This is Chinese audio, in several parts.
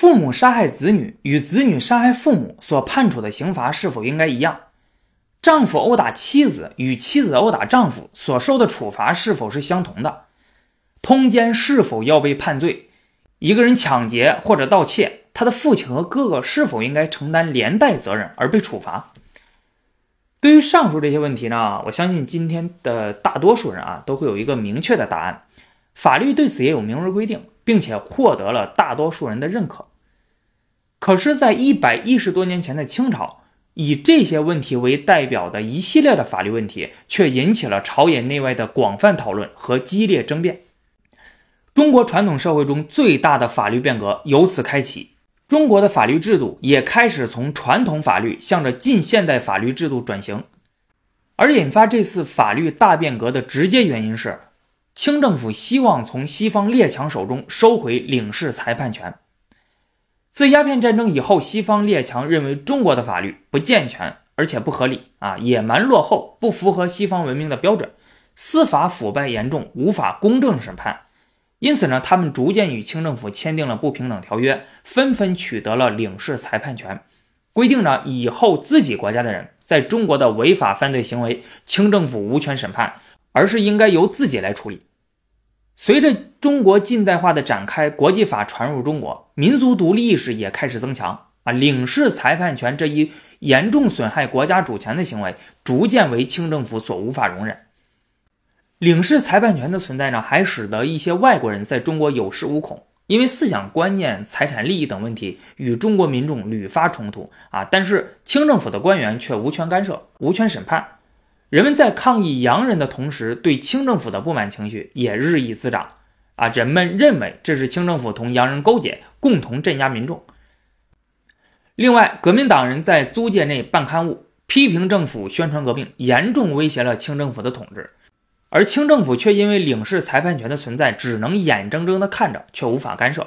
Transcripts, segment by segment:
父母杀害子女与子女杀害父母所判处的刑罚是否应该一样？丈夫殴打妻子与妻子殴打丈夫所受的处罚是否是相同的？通奸是否要被判罪？一个人抢劫或者盗窃，他的父亲和哥哥是否应该承担连带责任而被处罚？对于上述这些问题呢，我相信今天的大多数人啊都会有一个明确的答案。法律对此也有明文规定，并且获得了大多数人的认可。可是，在一百一十多年前的清朝，以这些问题为代表的一系列的法律问题，却引起了朝野内外的广泛讨论和激烈争辩。中国传统社会中最大的法律变革由此开启，中国的法律制度也开始从传统法律向着近现代法律制度转型。而引发这次法律大变革的直接原因是，清政府希望从西方列强手中收回领事裁判权。自鸦片战争以后，西方列强认为中国的法律不健全，而且不合理啊，野蛮落后，不符合西方文明的标准，司法腐败严重，无法公正审判。因此呢，他们逐渐与清政府签订了不平等条约，纷纷取得了领事裁判权，规定呢以后自己国家的人在中国的违法犯罪行为，清政府无权审判，而是应该由自己来处理。随着中国近代化的展开，国际法传入中国，民族独立意识也开始增强啊，领事裁判权这一严重损害国家主权的行为，逐渐为清政府所无法容忍。领事裁判权的存在呢，还使得一些外国人在中国有恃无恐，因为思想观念、财产利益等问题与中国民众屡发冲突啊。但是清政府的官员却无权干涉、无权审判。人们在抗议洋人的同时，对清政府的不满情绪也日益滋长啊。人们认为这是清政府同洋人勾结，共同镇压民众。另外，革命党人在租界内办刊物，批评政府，宣传革命，严重威胁了清政府的统治。而清政府却因为领事裁判权的存在，只能眼睁睁地看着，却无法干涉。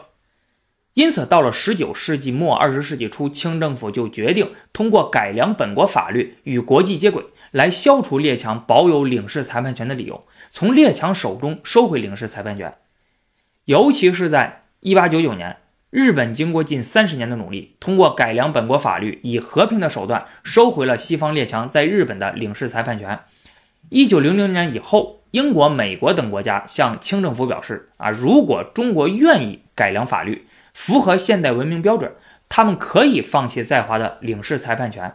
因此，到了十九世纪末、二十世纪初，清政府就决定通过改良本国法律，与国际接轨，来消除列强保有领事裁判权的理由，从列强手中收回领事裁判权。尤其是在一八九九年，日本经过近三十年的努力，通过改良本国法律，以和平的手段收回了西方列强在日本的领事裁判权。一九零零年以后，英国、美国等国家向清政府表示：啊，如果中国愿意改良法律，符合现代文明标准，他们可以放弃在华的领事裁判权。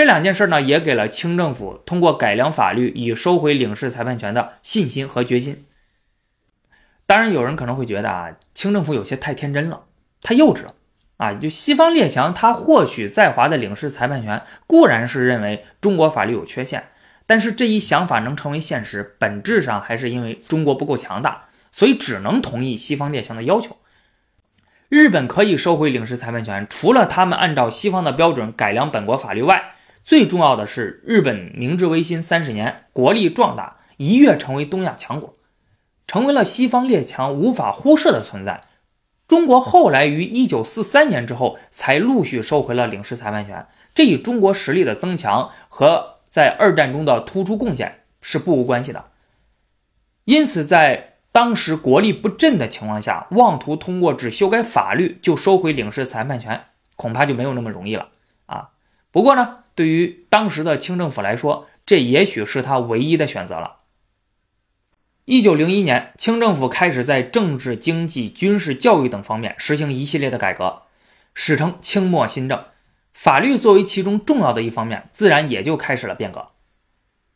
这两件事呢，也给了清政府通过改良法律以收回领事裁判权的信心和决心。当然，有人可能会觉得啊，清政府有些太天真了，太幼稚了。啊，就西方列强他获取在华的领事裁判权，固然是认为中国法律有缺陷。但是这一想法能成为现实，本质上还是因为中国不够强大，所以只能同意西方列强的要求。日本可以收回领事裁判权，除了他们按照西方的标准改良本国法律外，最重要的是日本明治维新三十年，国力壮大，一跃成为东亚强国，成为了西方列强无法忽视的存在。中国后来于一九四三年之后才陆续收回了领事裁判权，这与中国实力的增强和。在二战中的突出贡献是不无关系的，因此在当时国力不振的情况下，妄图通过只修改法律就收回领事裁判权，恐怕就没有那么容易了啊。不过呢，对于当时的清政府来说，这也许是他唯一的选择了。一九零一年，清政府开始在政治、经济、军事、教育等方面实行一系列的改革，史称清末新政。法律作为其中重要的一方面，自然也就开始了变革。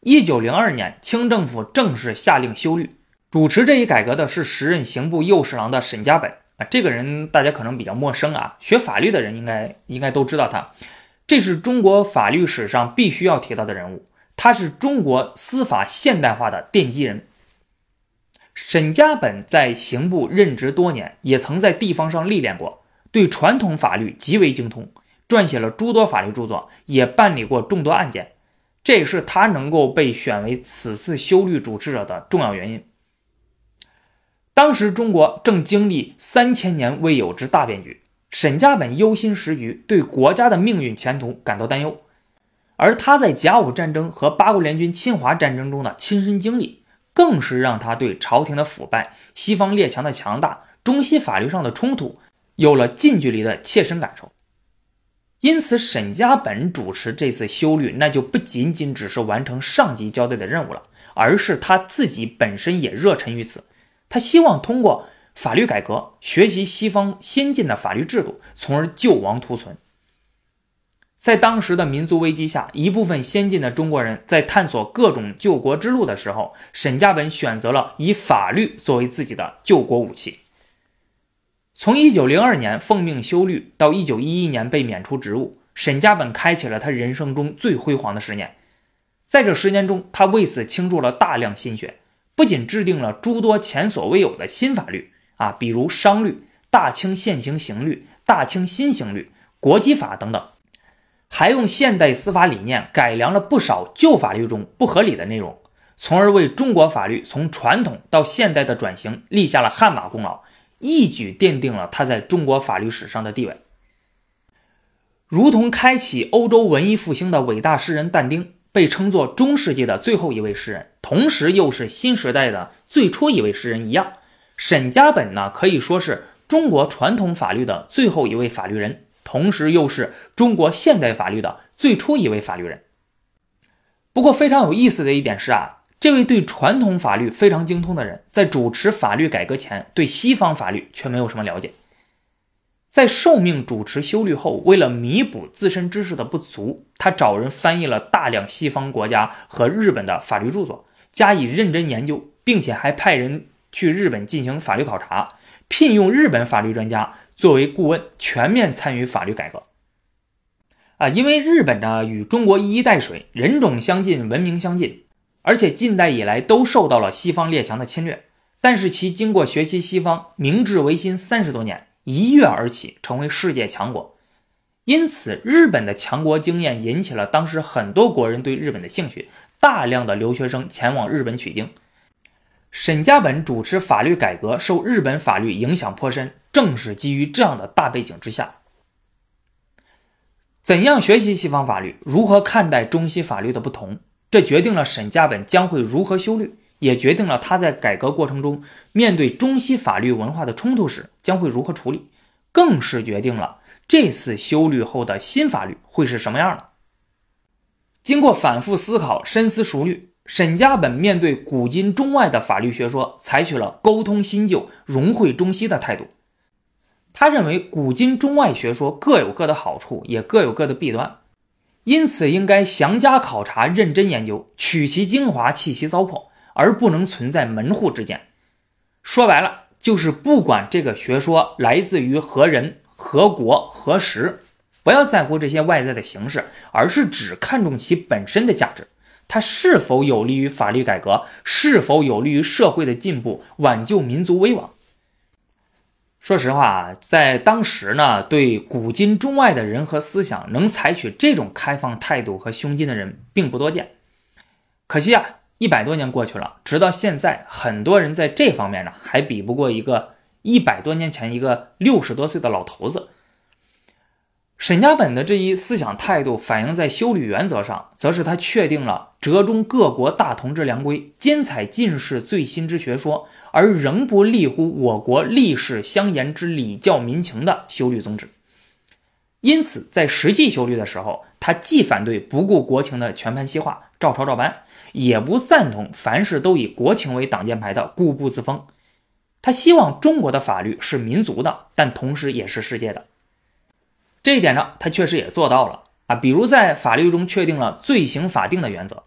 一九零二年，清政府正式下令修律，主持这一改革的是时任刑部右侍郎的沈家本啊。这个人大家可能比较陌生啊，学法律的人应该应该都知道他。这是中国法律史上必须要提到的人物，他是中国司法现代化的奠基人。沈家本在刑部任职多年，也曾在地方上历练过，对传统法律极为精通。撰写了诸多法律著作，也办理过众多案件，这也是他能够被选为此次修律主持者的重要原因。当时中国正经历三千年未有之大变局，沈家本忧心时局，对国家的命运前途感到担忧。而他在甲午战争和八国联军侵华战争中的亲身经历，更是让他对朝廷的腐败、西方列强的强大、中西法律上的冲突。有了近距离的切身感受。因此，沈家本主持这次修律，那就不仅仅只是完成上级交代的任务了，而是他自己本身也热忱于此。他希望通过法律改革，学习西方先进的法律制度，从而救亡图存。在当时的民族危机下，一部分先进的中国人在探索各种救国之路的时候，沈家本选择了以法律作为自己的救国武器。从一九零二年奉命修律到一九一一年被免除职务，沈家本开启了他人生中最辉煌的十年。在这十年中，他为此倾注了大量心血，不仅制定了诸多前所未有的新法律啊，比如商律、大清现行刑律、大清新刑律、国籍法等等，还用现代司法理念改良了不少旧法律中不合理的内容，从而为中国法律从传统到现代的转型立下了汗马功劳。一举奠定了他在中国法律史上的地位，如同开启欧洲文艺复兴的伟大诗人但丁被称作中世纪的最后一位诗人，同时又是新时代的最初一位诗人一样，沈家本呢可以说是中国传统法律的最后一位法律人，同时又是中国现代法律的最初一位法律人。不过非常有意思的一点是啊。这位对传统法律非常精通的人，在主持法律改革前，对西方法律却没有什么了解。在受命主持修律后，为了弥补自身知识的不足，他找人翻译了大量西方国家和日本的法律著作，加以认真研究，并且还派人去日本进行法律考察，聘用日本法律专家作为顾问，全面参与法律改革。啊，因为日本呢与中国一衣带水，人种相近，文明相近。而且近代以来都受到了西方列强的侵略，但是其经过学习西方，明治维新三十多年，一跃而起，成为世界强国。因此，日本的强国经验引起了当时很多国人对日本的兴趣，大量的留学生前往日本取经。沈家本主持法律改革，受日本法律影响颇深，正是基于这样的大背景之下。怎样学习西方法律？如何看待中西法律的不同？这决定了沈家本将会如何修律，也决定了他在改革过程中面对中西法律文化的冲突时将会如何处理，更是决定了这次修律后的新法律会是什么样的。经过反复思考、深思熟虑，沈家本面对古今中外的法律学说，采取了沟通新旧、融汇中西的态度。他认为古今中外学说各有各的好处，也各有各的弊端。因此，应该详加考察、认真研究，取其精华，弃其糟粕，而不能存在门户之见。说白了，就是不管这个学说来自于何人、何国、何时，不要在乎这些外在的形式，而是只看重其本身的价值，它是否有利于法律改革，是否有利于社会的进步，挽救民族危亡。说实话啊，在当时呢，对古今中外的人和思想能采取这种开放态度和胸襟的人并不多见。可惜啊，一百多年过去了，直到现在，很多人在这方面呢，还比不过一个一百多年前一个六十多岁的老头子。沈家本的这一思想态度反映在修理原则上，则是他确定了折中各国大同之良规，兼采进士最新之学说，而仍不立乎我国历史相沿之礼教民情的修律宗旨。因此，在实际修律的时候，他既反对不顾国情的全盘西化、照抄照搬，也不赞同凡事都以国情为挡箭牌的固步自封。他希望中国的法律是民族的，但同时也是世界的。这一点上，他确实也做到了啊。比如在法律中确定了罪刑法定的原则，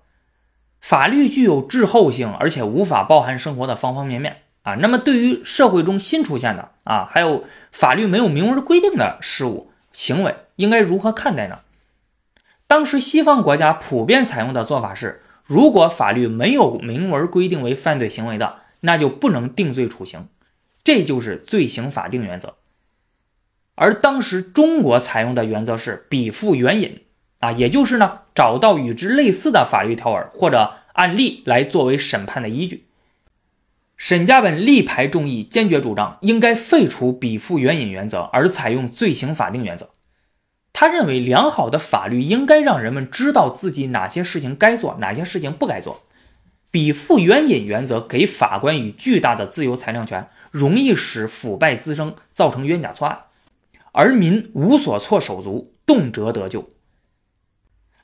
法律具有滞后性，而且无法包含生活的方方面面啊。那么对于社会中新出现的啊，还有法律没有明文规定的事物行为，应该如何看待呢？当时西方国家普遍采用的做法是，如果法律没有明文规定为犯罪行为的，那就不能定罪处刑，这就是罪刑法定原则。而当时中国采用的原则是比附援引啊，也就是呢，找到与之类似的法律条文或者案例来作为审判的依据。沈家本力排众议，坚决主张应该废除比附援引原则，而采用罪行法定原则。他认为，良好的法律应该让人们知道自己哪些事情该做，哪些事情不该做。比附援引原则给法官以巨大的自由裁量权，容易使腐败滋生，造成冤假错案。而民无所措手足，动辄得咎。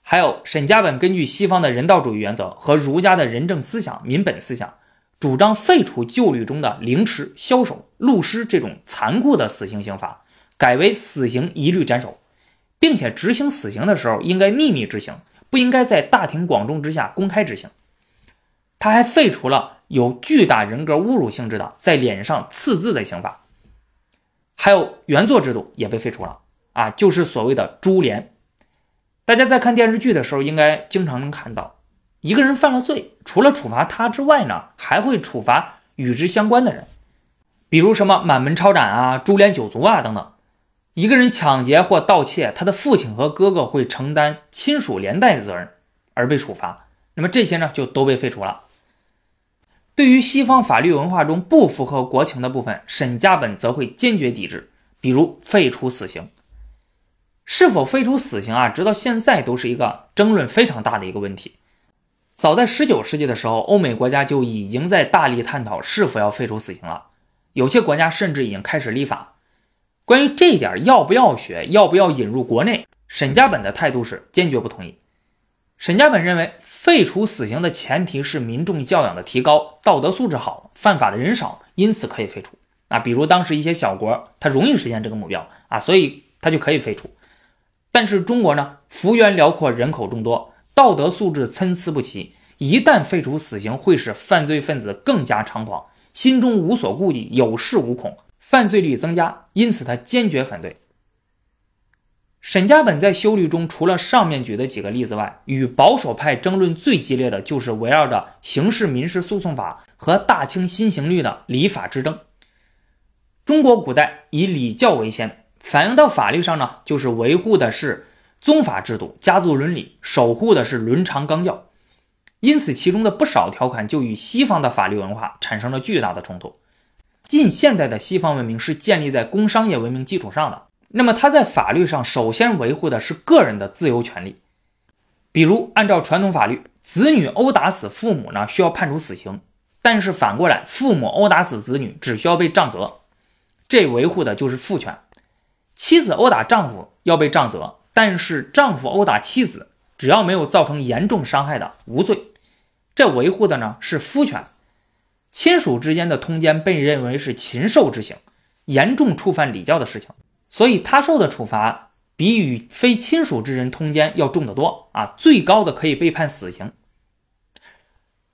还有沈家本根据西方的人道主义原则和儒家的仁政思想、民本思想，主张废除旧律中的凌迟、枭首、戮尸这种残酷的死刑刑罚，改为死刑一律斩首，并且执行死刑的时候应该秘密执行，不应该在大庭广众之下公开执行。他还废除了有巨大人格侮辱性质的在脸上刺字的刑罚，还有原作制度也被废除了啊，就是所谓的株连。大家在看电视剧的时候，应该经常能看到，一个人犯了罪，除了处罚他之外呢，还会处罚与之相关的人，比如什么满门抄斩啊、株连九族啊等等。一个人抢劫或盗窃，他的父亲和哥哥会承担亲属连带责任而被处罚。那么这些呢，就都被废除了。对于西方法律文化中不符合国情的部分，沈家本则会坚决抵制，比如废除死刑。是否废除死刑啊？直到现在都是一个争论非常大的一个问题。早在19世纪的时候，欧美国家就已经在大力探讨是否要废除死刑了。有些国家甚至已经开始立法。关于这一点，要不要学，要不要引入国内，沈家本的态度是坚决不同意。沈家本认为，废除死刑的前提是民众教养的提高，道德素质好，犯法的人少，因此可以废除。啊，比如当时一些小国，它容易实现这个目标啊，所以它就可以废除。但是中国呢，幅员辽阔，人口众多，道德素质参差不齐。一旦废除死刑，会使犯罪分子更加猖狂，心中无所顾忌，有恃无恐，犯罪率增加。因此，他坚决反对。沈家本在修律中，除了上面举的几个例子外，与保守派争论最激烈的就是围绕着刑事民事诉讼法和大清新刑律的礼法之争。中国古代以礼教为先。反映到法律上呢，就是维护的是宗法制度、家族伦理，守护的是伦常纲教。因此，其中的不少条款就与西方的法律文化产生了巨大的冲突。近现代的西方文明是建立在工商业文明基础上的，那么他在法律上首先维护的是个人的自由权利。比如，按照传统法律，子女殴打死父母呢，需要判处死刑；但是反过来，父母殴打死子女，只需要被杖责。这维护的就是父权。妻子殴打丈夫要被杖责，但是丈夫殴打妻子，只要没有造成严重伤害的，无罪。这维护的呢是夫权。亲属之间的通奸被认为是禽兽之行，严重触犯礼教的事情，所以他受的处罚比与非亲属之人通奸要重得多啊！最高的可以被判死刑。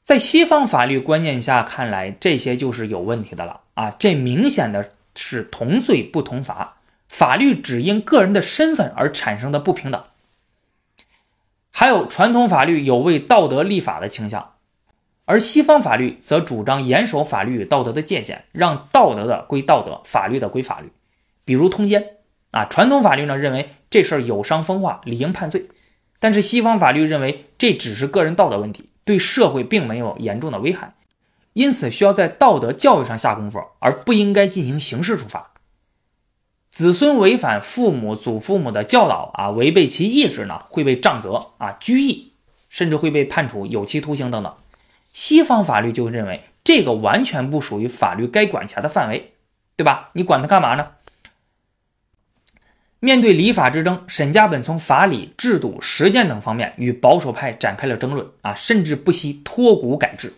在西方法律观念下看来，这些就是有问题的了啊！这明显的是同罪不同罚。法律只因个人的身份而产生的不平等，还有传统法律有为道德立法的倾向，而西方法律则主张严守法律与道德的界限，让道德的归道德，法律的归法律。比如通奸啊，传统法律呢认为这事儿有伤风化，理应判罪，但是西方法律认为这只是个人道德问题，对社会并没有严重的危害，因此需要在道德教育上下功夫，而不应该进行刑事处罚。子孙违反父母、祖父母的教导啊，违背其意志呢，会被杖责啊、拘役，甚至会被判处有期徒刑等等。西方法律就认为这个完全不属于法律该管辖的范围，对吧？你管他干嘛呢？面对礼法之争，沈家本从法理、制度、实践等方面与保守派展开了争论啊，甚至不惜脱骨改制，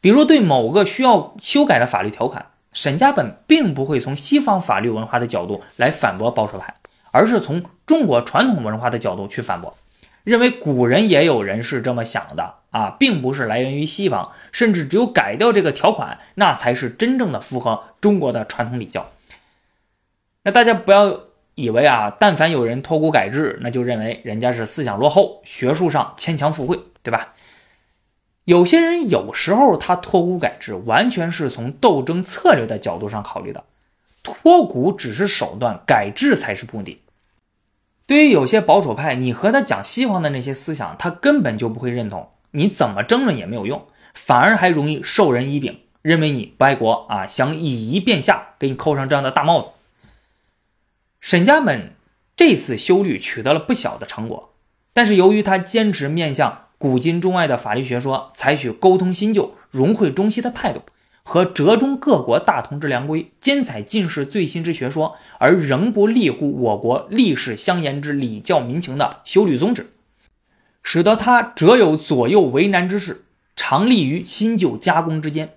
比如对某个需要修改的法律条款。沈家本并不会从西方法律文化的角度来反驳保守派，而是从中国传统文化的角度去反驳，认为古人也有人是这么想的啊，并不是来源于西方，甚至只有改掉这个条款，那才是真正的符合中国的传统礼教。那大家不要以为啊，但凡有人脱骨改制，那就认为人家是思想落后，学术上牵强附会，对吧？有些人有时候他脱骨改制，完全是从斗争策略的角度上考虑的，脱骨只是手段，改制才是目的。对于有些保守派，你和他讲西方的那些思想，他根本就不会认同，你怎么争论也没有用，反而还容易授人以柄，认为你不爱国啊，想以夷变下，给你扣上这样的大帽子。沈家本这次修律取得了不小的成果，但是由于他坚持面向。古今中外的法律学说采取沟通新旧、融汇中西的态度，和折中各国大同之良规，兼采进士最新之学说，而仍不立乎我国历史相沿之礼教民情的修律宗旨，使得他折有左右为难之势，常立于新旧加工之间。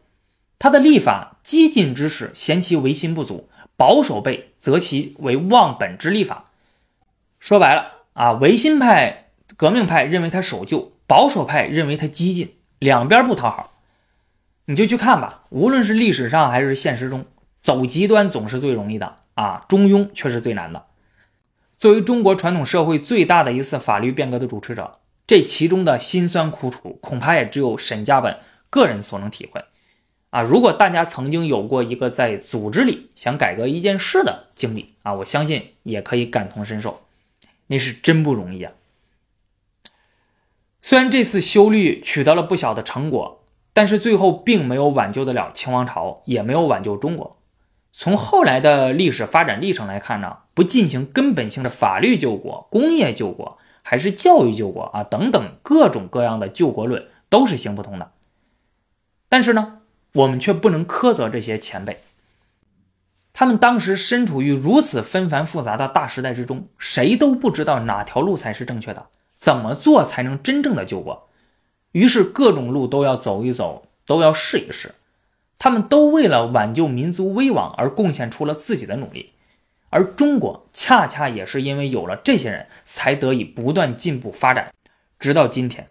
他的立法激进之士嫌其维新不足，保守辈择其为忘本之立法。说白了啊，维新派、革命派认为他守旧，保守派认为他激进，两边不讨好。你就去看吧，无论是历史上还是现实中，走极端总是最容易的啊，中庸却是最难的。作为中国传统社会最大的一次法律变革的主持者，这其中的辛酸苦楚，恐怕也只有沈家本个人所能体会啊。如果大家曾经有过一个在组织里想改革一件事的经历啊，我相信也可以感同身受，那是真不容易啊。虽然这次修律取得了不小的成果。但是最后并没有挽救得了清王朝，也没有挽救中国。从后来的历史发展历程来看呢，不进行根本性的法律救国、工业救国，还是教育救国啊等等各种各样的救国论都是行不通的。但是呢，我们却不能苛责这些前辈，他们当时身处于如此纷繁复杂的大时代之中，谁都不知道哪条路才是正确的，怎么做才能真正的救国。于是各种路都要走一走，都要试一试。他们都为了挽救民族危亡而贡献出了自己的努力，而中国恰恰也是因为有了这些人才得以不断进步发展，直到今天。